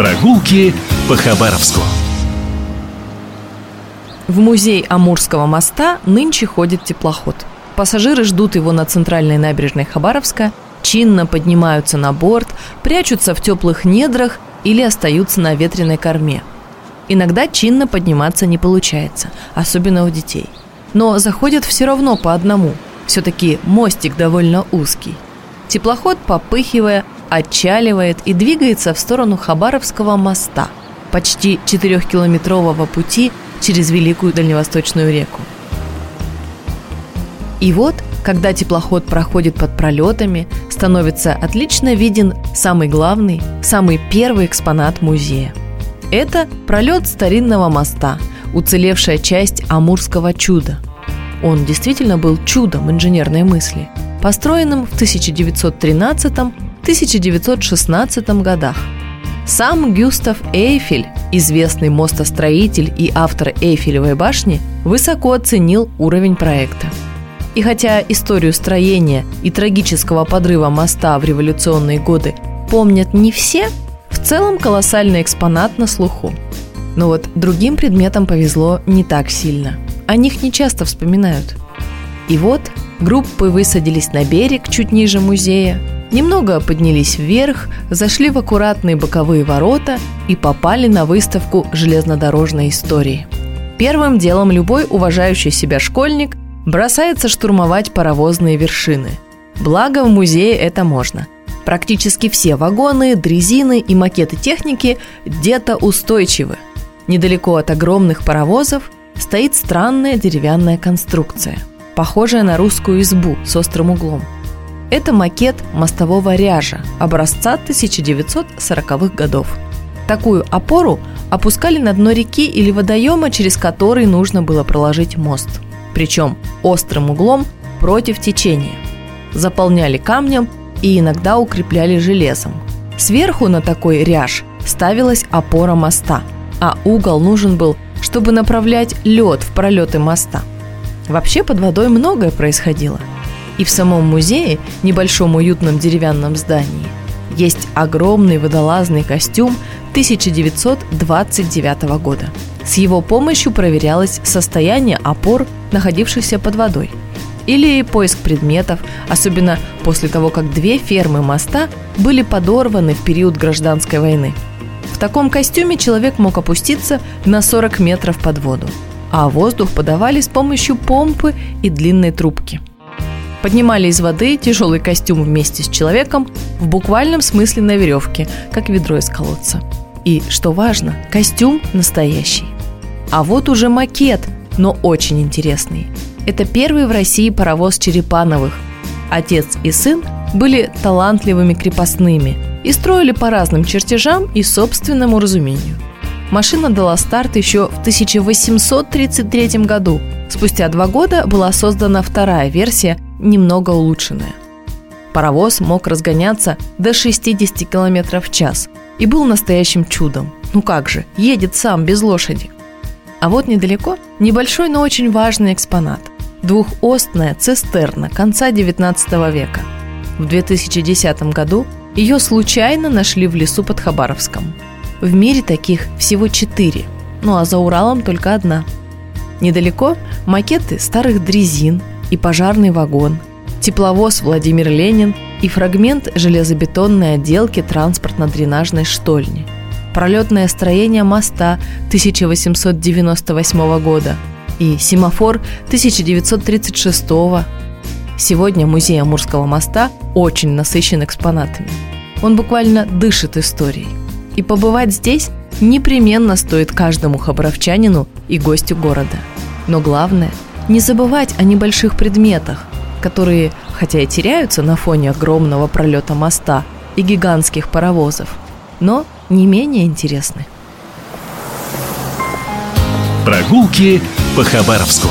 Прогулки по Хабаровску. В музей Амурского моста нынче ходит теплоход. Пассажиры ждут его на центральной набережной Хабаровска, чинно поднимаются на борт, прячутся в теплых недрах или остаются на ветреной корме. Иногда чинно подниматься не получается, особенно у детей. Но заходят все равно по одному. Все-таки мостик довольно узкий. Теплоход, попыхивая, отчаливает и двигается в сторону Хабаровского моста, почти 4-километрового пути через Великую Дальневосточную реку. И вот, когда теплоход проходит под пролетами, становится отлично виден самый главный, самый первый экспонат музея. Это пролет старинного моста, уцелевшая часть Амурского чуда. Он действительно был чудом инженерной мысли, построенным в 1913-1916 годах. Сам Гюстав Эйфель, известный мостостроитель и автор Эйфелевой башни, высоко оценил уровень проекта. И хотя историю строения и трагического подрыва моста в революционные годы помнят не все, в целом колоссальный экспонат на слуху. Но вот другим предметам повезло не так сильно. О них не часто вспоминают. И вот группы высадились на берег чуть ниже музея, немного поднялись вверх, зашли в аккуратные боковые ворота и попали на выставку железнодорожной истории. Первым делом любой уважающий себя школьник бросается штурмовать паровозные вершины. Благо в музее это можно. Практически все вагоны, дрезины и макеты техники где-то устойчивы. Недалеко от огромных паровозов стоит странная деревянная конструкция, похожая на русскую избу с острым углом. Это макет мостового ряжа образца 1940-х годов. Такую опору опускали на дно реки или водоема, через который нужно было проложить мост – причем острым углом против течения. Заполняли камнем и иногда укрепляли железом. Сверху на такой ряж ставилась опора моста, а угол нужен был, чтобы направлять лед в пролеты моста. Вообще под водой многое происходило. И в самом музее, небольшом уютном деревянном здании, есть огромный водолазный костюм 1929 года. С его помощью проверялось состояние опор находившихся под водой. Или поиск предметов, особенно после того, как две фермы моста были подорваны в период гражданской войны. В таком костюме человек мог опуститься на 40 метров под воду, а воздух подавали с помощью помпы и длинной трубки. Поднимали из воды тяжелый костюм вместе с человеком в буквальном смысле на веревке, как ведро из колодца. И, что важно, костюм настоящий. А вот уже макет – но очень интересный. Это первый в России паровоз Черепановых. Отец и сын были талантливыми крепостными и строили по разным чертежам и собственному разумению. Машина дала старт еще в 1833 году. Спустя два года была создана вторая версия, немного улучшенная. Паровоз мог разгоняться до 60 км в час и был настоящим чудом. Ну как же, едет сам без лошади – а вот недалеко небольшой, но очень важный экспонат – двухостная цистерна конца XIX века. В 2010 году ее случайно нашли в лесу под Хабаровском. В мире таких всего четыре, ну а за Уралом только одна. Недалеко макеты старых дрезин и пожарный вагон, тепловоз Владимир Ленин и фрагмент железобетонной отделки транспортно-дренажной штольни – пролетное строение моста 1898 года и семафор 1936 Сегодня музей Амурского моста очень насыщен экспонатами. Он буквально дышит историей. И побывать здесь непременно стоит каждому хабаровчанину и гостю города. Но главное – не забывать о небольших предметах, которые, хотя и теряются на фоне огромного пролета моста и гигантских паровозов, но не менее интересны. Прогулки по Хабаровску.